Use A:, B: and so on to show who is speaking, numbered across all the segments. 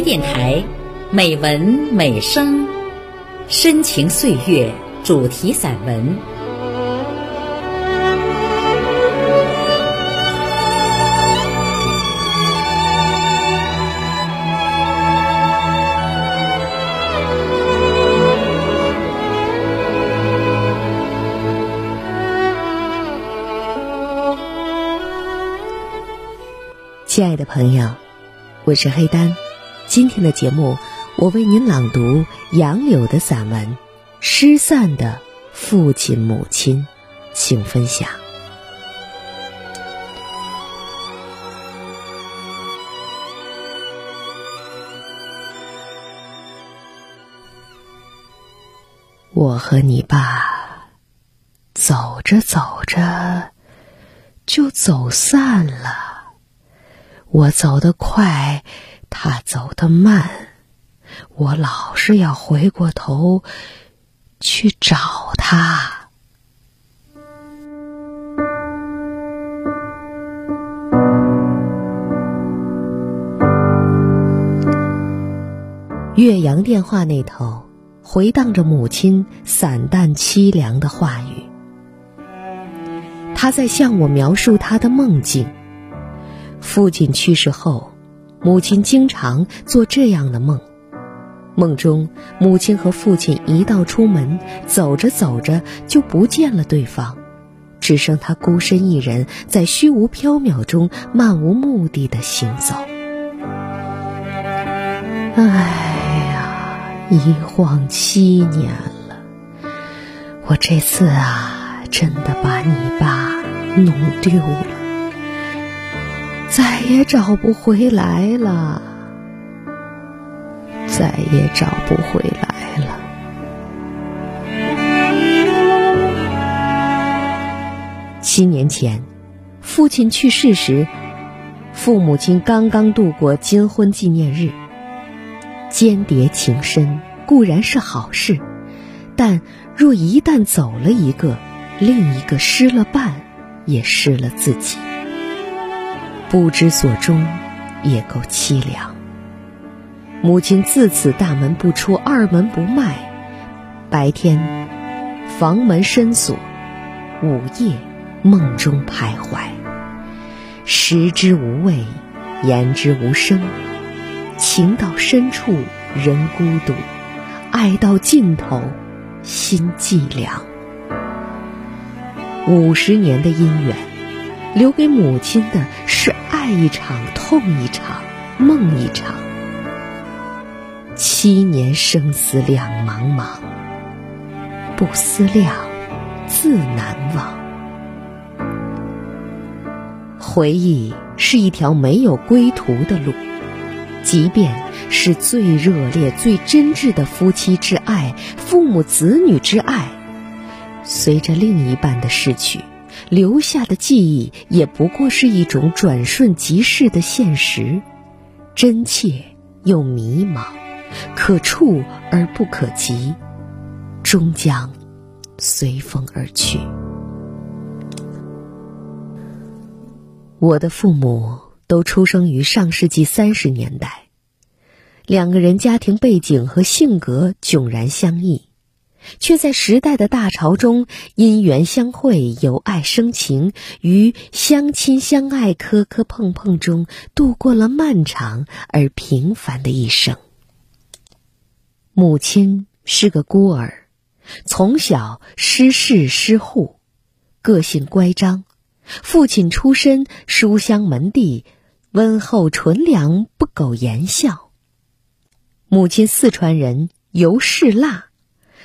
A: 电台，美文美声，深情岁月主题散文。
B: 亲爱的朋友，我是黑丹。今天的节目，我为您朗读杨柳的散文《失散的父亲母亲》，请分享。我和你爸走着走着就走散了。我走得快，他走得慢，我老是要回过头去找他。岳阳电话那头回荡着母亲散淡凄凉的话语，他在向我描述他的梦境。父亲去世后，母亲经常做这样的梦：梦中母亲和父亲一道出门，走着走着就不见了对方，只剩他孤身一人在虚无缥缈中漫无目的的行走。哎呀，一晃七年了，我这次啊，真的把你爸弄丢了。再也找不回来了，再也找不回来了。七年前，父亲去世时，父母亲刚刚度过金婚纪念日。间谍情深固然是好事，但若一旦走了一个，另一个失了伴，也失了自己。不知所终，也够凄凉。母亲自此大门不出，二门不迈。白天，房门深锁；午夜，梦中徘徊。食之无味，言之无声。情到深处人孤独，爱到尽头心寂凉。五十年的姻缘，留给母亲的是。爱一场，痛一场，梦一场。七年生死两茫茫，不思量，自难忘。回忆是一条没有归途的路，即便是最热烈、最真挚的夫妻之爱、父母子女之爱，随着另一半的逝去。留下的记忆也不过是一种转瞬即逝的现实，真切又迷茫，可触而不可及，终将随风而去。我的父母都出生于上世纪三十年代，两个人家庭背景和性格迥然相异。却在时代的大潮中因缘相会，由爱生情，于相亲相爱、磕磕碰碰中度过了漫长而平凡的一生。母亲是个孤儿，从小失事失户，个性乖张；父亲出身书香门第，温厚纯良，不苟言笑。母亲四川人，尤氏辣。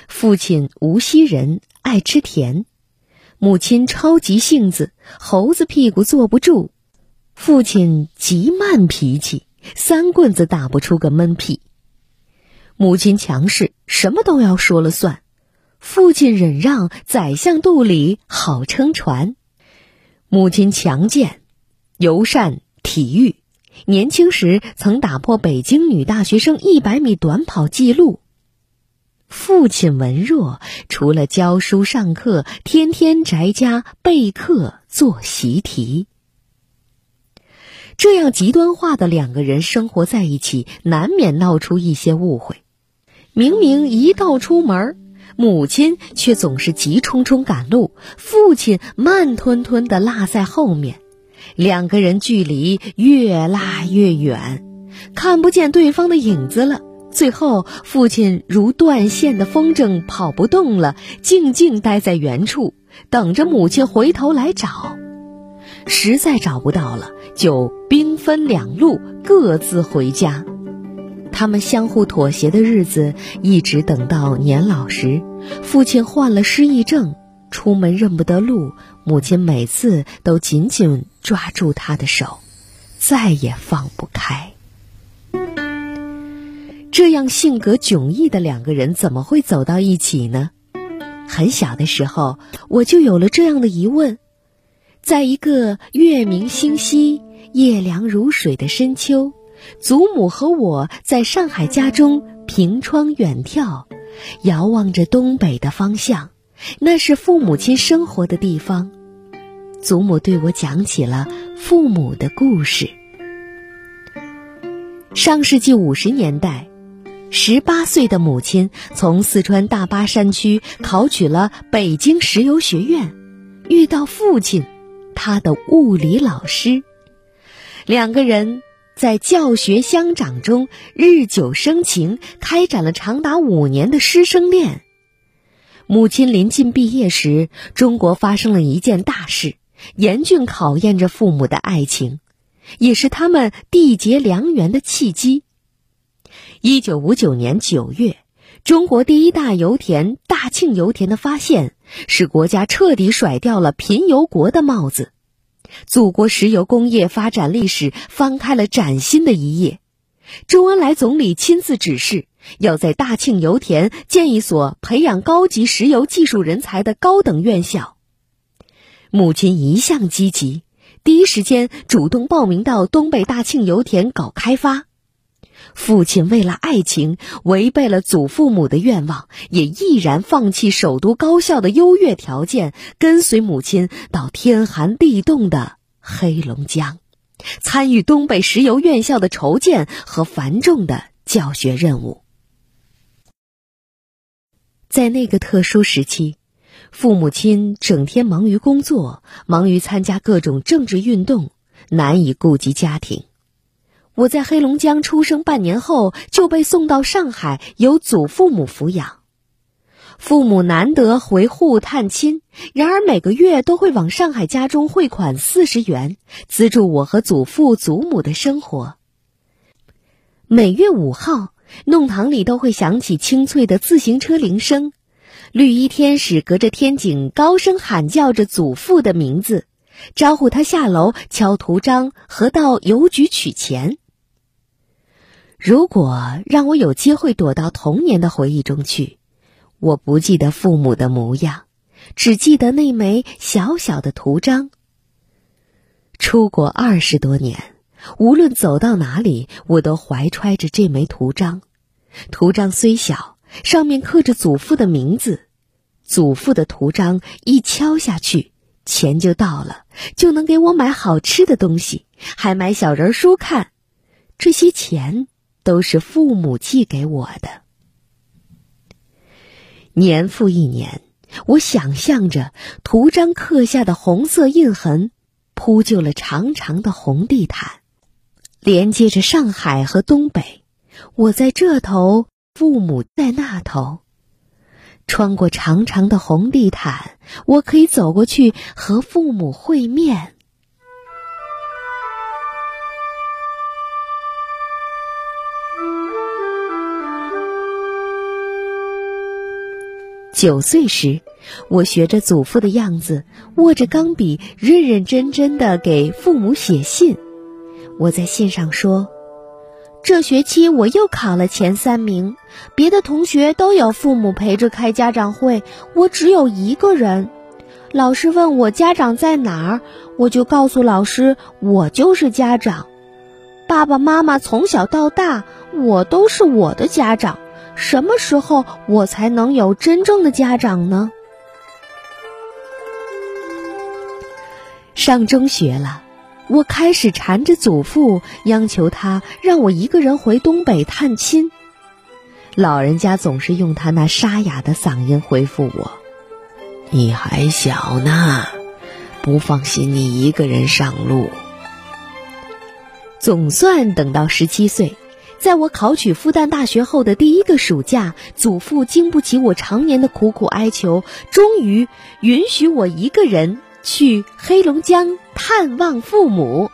B: 父亲无锡人，爱吃甜；母亲超急性子，猴子屁股坐不住；父亲极慢脾气，三棍子打不出个闷屁；母亲强势，什么都要说了算；父亲忍让，宰相肚里好撑船；母亲强健，尤善体育，年轻时曾打破北京女大学生一百米短跑纪录。父亲文弱，除了教书上课，天天宅家备课做习题。这样极端化的两个人生活在一起，难免闹出一些误会。明明一到出门，母亲却总是急冲冲赶路，父亲慢吞吞地落在后面，两个人距离越拉越远，看不见对方的影子了。最后，父亲如断线的风筝，跑不动了，静静待在原处，等着母亲回头来找。实在找不到了，就兵分两路，各自回家。他们相互妥协的日子，一直等到年老时，父亲患了失忆症，出门认不得路，母亲每次都紧紧抓住他的手，再也放不开。这样性格迥异的两个人怎么会走到一起呢？很小的时候，我就有了这样的疑问。在一个月明星稀、夜凉如水的深秋，祖母和我在上海家中凭窗远眺，遥望着东北的方向，那是父母亲生活的地方。祖母对我讲起了父母的故事。上世纪五十年代。十八岁的母亲从四川大巴山区考取了北京石油学院，遇到父亲，他的物理老师，两个人在教学相长中日久生情，开展了长达五年的师生恋。母亲临近毕业时，中国发生了一件大事，严峻考验着父母的爱情，也是他们缔结良缘的契机。一九五九年九月，中国第一大油田大庆油田的发现，使国家彻底甩掉了贫油国的帽子，祖国石油工业发展历史翻开了崭新的一页。周恩来总理亲自指示，要在大庆油田建一所培养高级石油技术人才的高等院校。母亲一向积极，第一时间主动报名到东北大庆油田搞开发。父亲为了爱情，违背了祖父母的愿望，也毅然放弃首都高校的优越条件，跟随母亲到天寒地冻的黑龙江，参与东北石油院校的筹建和繁重的教学任务。在那个特殊时期，父母亲整天忙于工作，忙于参加各种政治运动，难以顾及家庭。我在黑龙江出生半年后就被送到上海，由祖父母抚养。父母难得回沪探亲，然而每个月都会往上海家中汇款四十元，资助我和祖父祖母的生活。每月五号，弄堂里都会响起清脆的自行车铃声，绿衣天使隔着天井高声喊叫着祖父的名字，招呼他下楼敲图章和到邮局取钱。如果让我有机会躲到童年的回忆中去，我不记得父母的模样，只记得那枚小小的图章。出国二十多年，无论走到哪里，我都怀揣着这枚图章。图章虽小，上面刻着祖父的名字。祖父的图章一敲下去，钱就到了，就能给我买好吃的东西，还买小人书看。这些钱。都是父母寄给我的。年复一年，我想象着图章刻下的红色印痕，铺就了长长的红地毯，连接着上海和东北。我在这头，父母在那头。穿过长长的红地毯，我可以走过去和父母会面。九岁时，我学着祖父的样子，握着钢笔，认认真真的给父母写信。我在信上说：“这学期我又考了前三名，别的同学都有父母陪着开家长会，我只有一个人。老师问我家长在哪儿，我就告诉老师我就是家长。爸爸妈妈从小到大，我都是我的家长。”什么时候我才能有真正的家长呢？上中学了，我开始缠着祖父，央求他让我一个人回东北探亲。老人家总是用他那沙哑的嗓音回复我：“
C: 你还小呢，不放心你一个人上路。”
B: 总算等到十七岁，在我考取复旦大学后的第一个暑假，祖父经不起我常年的苦苦哀求，终于允许我一个人去黑龙江探望父母。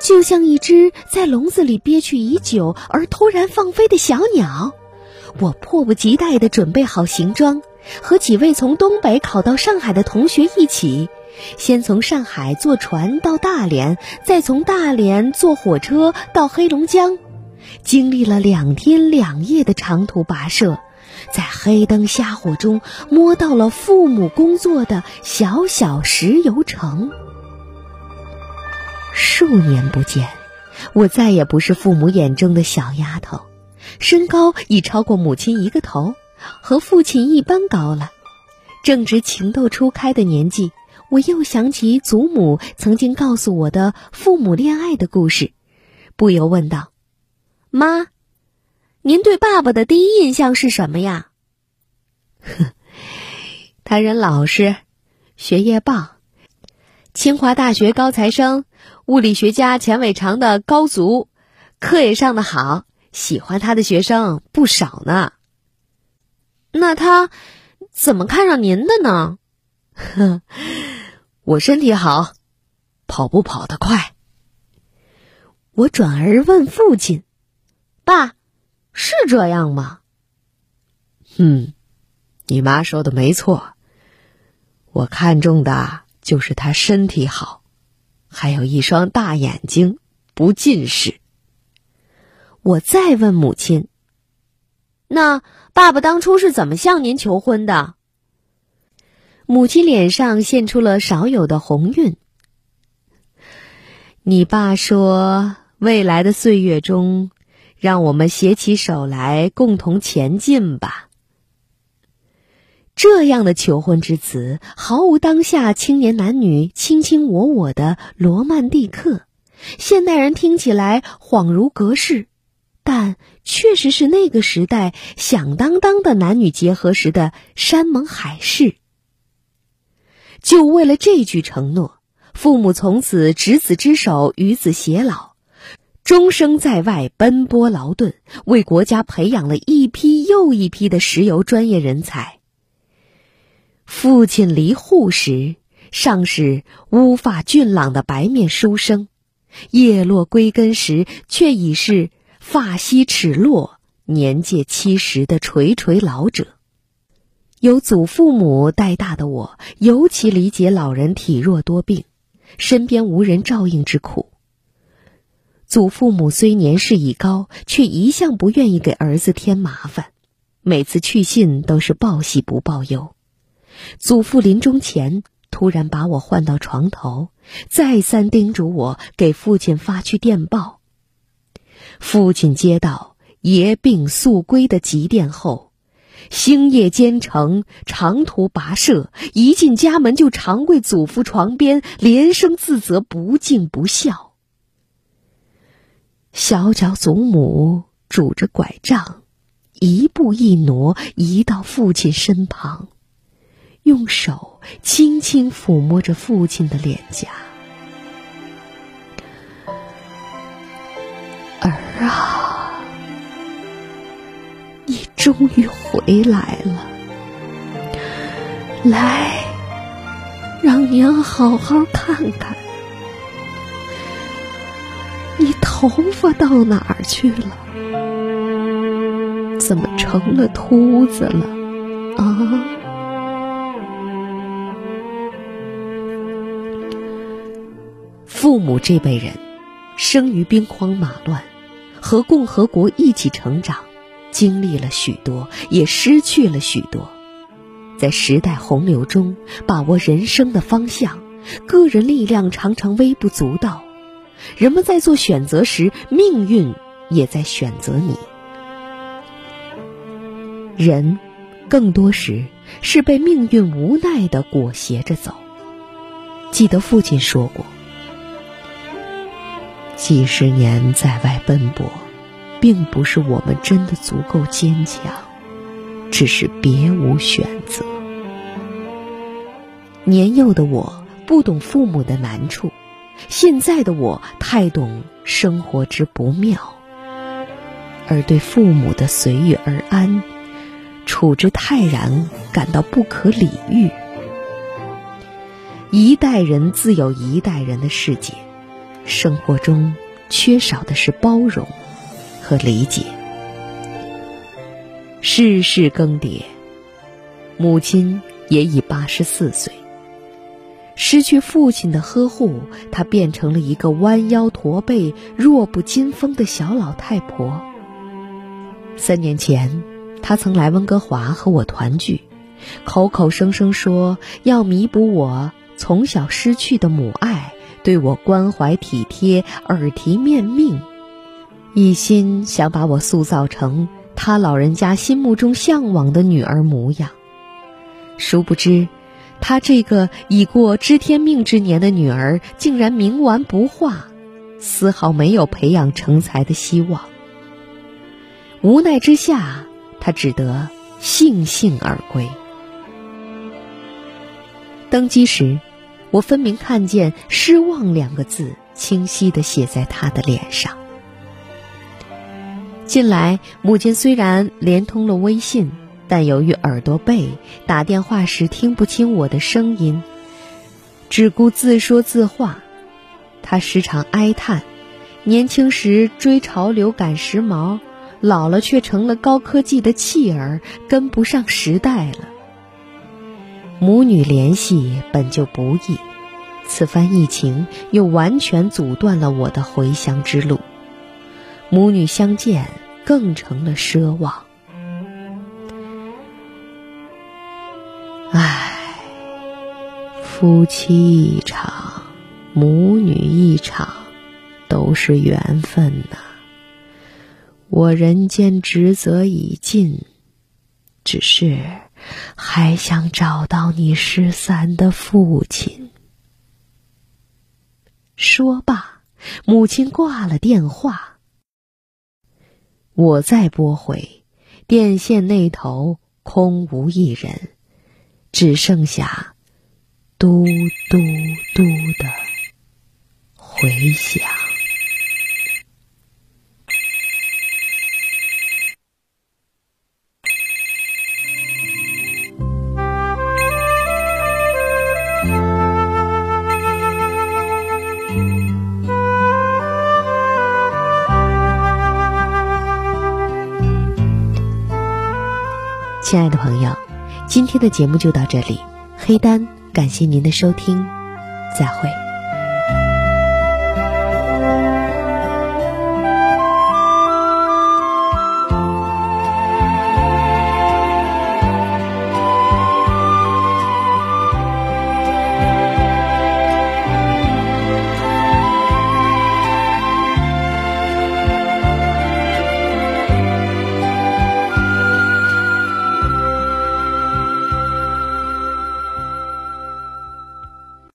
B: 就像一只在笼子里憋屈已久而突然放飞的小鸟，我迫不及待地准备好行装，和几位从东北考到上海的同学一起，先从上海坐船到大连，再从大连坐火车到黑龙江，经历了两天两夜的长途跋涉，在黑灯瞎火中摸到了父母工作的小小石油城。数年不见，我再也不是父母眼中的小丫头，身高已超过母亲一个头，和父亲一般高了。正值情窦初开的年纪，我又想起祖母曾经告诉我的父母恋爱的故事，不由问道：“妈，您对爸爸的第一印象是什么呀？”“
C: 哼，他人老实，学业棒，
B: 清华大学高材生。”物理学家钱伟长的高足，课也上的好，喜欢他的学生不少呢。那他怎么看上您的呢？
C: 哼，我身体好，跑步跑得快。
B: 我转而问父亲：“爸，是这样吗？”
C: 嗯，你妈说的没错，我看中的就是他身体好。还有一双大眼睛，不近视。
B: 我再问母亲：“那爸爸当初是怎么向您求婚的？”母亲脸上现出了少有的红晕。你爸说：“未来的岁月中，让我们携起手来，共同前进吧。”这样的求婚之词，毫无当下青年男女卿卿我我的罗曼蒂克。现代人听起来恍如隔世，但确实是那个时代响当当的男女结合时的山盟海誓。就为了这句承诺，父母从此执子之手，与子偕老，终生在外奔波劳顿，为国家培养了一批又一批的石油专业人才。父亲离沪时，尚是乌发俊朗的白面书生；叶落归根时，却已是发稀齿落、年届七十的垂垂老者。由祖父母带大的我，尤其理解老人体弱多病、身边无人照应之苦。祖父母虽年事已高，却一向不愿意给儿子添麻烦，每次去信都是报喜不报忧。祖父临终前突然把我唤到床头，再三叮嘱我给父亲发去电报。父亲接到爷病速归的急电后，星夜兼程，长途跋涉，一进家门就长跪祖父床边，连声自责不敬不孝。小脚祖母拄着拐杖，一步一挪移到父亲身旁。用手轻轻抚摸着父亲的脸颊，终于回来了，来，让娘好好看看，你头发到哪儿去了？怎么成了秃子了？啊！父母这辈人，生于兵荒马乱，和共和国一起成长，经历了许多，也失去了许多，在时代洪流中把握人生的方向，个人力量常常微不足道。人们在做选择时，命运也在选择你。人，更多时是被命运无奈的裹挟着走。记得父亲说过：“
C: 几十年在外奔波，并不是我们真的足够坚强，只是别无选择。”
B: 年幼的我不懂父母的难处，现在的我太懂生活之不妙，而对父母的随遇而安、处之泰然感到不可理喻。一代人自有一代人的世界，生活中缺少的是包容和理解。世事更迭，母亲也已八十四岁。失去父亲的呵护，她变成了一个弯腰驼背、弱不禁风的小老太婆。三年前，她曾来温哥华和我团聚，口口声声说要弥补我。从小失去的母爱，对我关怀体贴、耳提面命，一心想把我塑造成他老人家心目中向往的女儿模样。殊不知，他这个已过知天命之年的女儿，竟然冥顽不化，丝毫没有培养成才的希望。无奈之下，他只得悻悻而归。登基时。我分明看见“失望”两个字清晰地写在他的脸上。近来，母亲虽然连通了微信，但由于耳朵背，打电话时听不清我的声音，只顾自说自话。她时常哀叹：年轻时追潮流赶时髦，老了却成了高科技的弃儿，跟不上时代了。母女联系本就不易，此番疫情又完全阻断了我的回乡之路，母女相见更成了奢望。
C: 唉，夫妻一场，母女一场，都是缘分呐。我人间职责已尽，只是。还想找到你失散的父亲。
B: 说罢，母亲挂了电话。我再拨回，电线那头空无一人，只剩下嘟嘟嘟的回响。亲爱的朋友，今天的节目就到这里。黑丹，感谢您的收听，再会。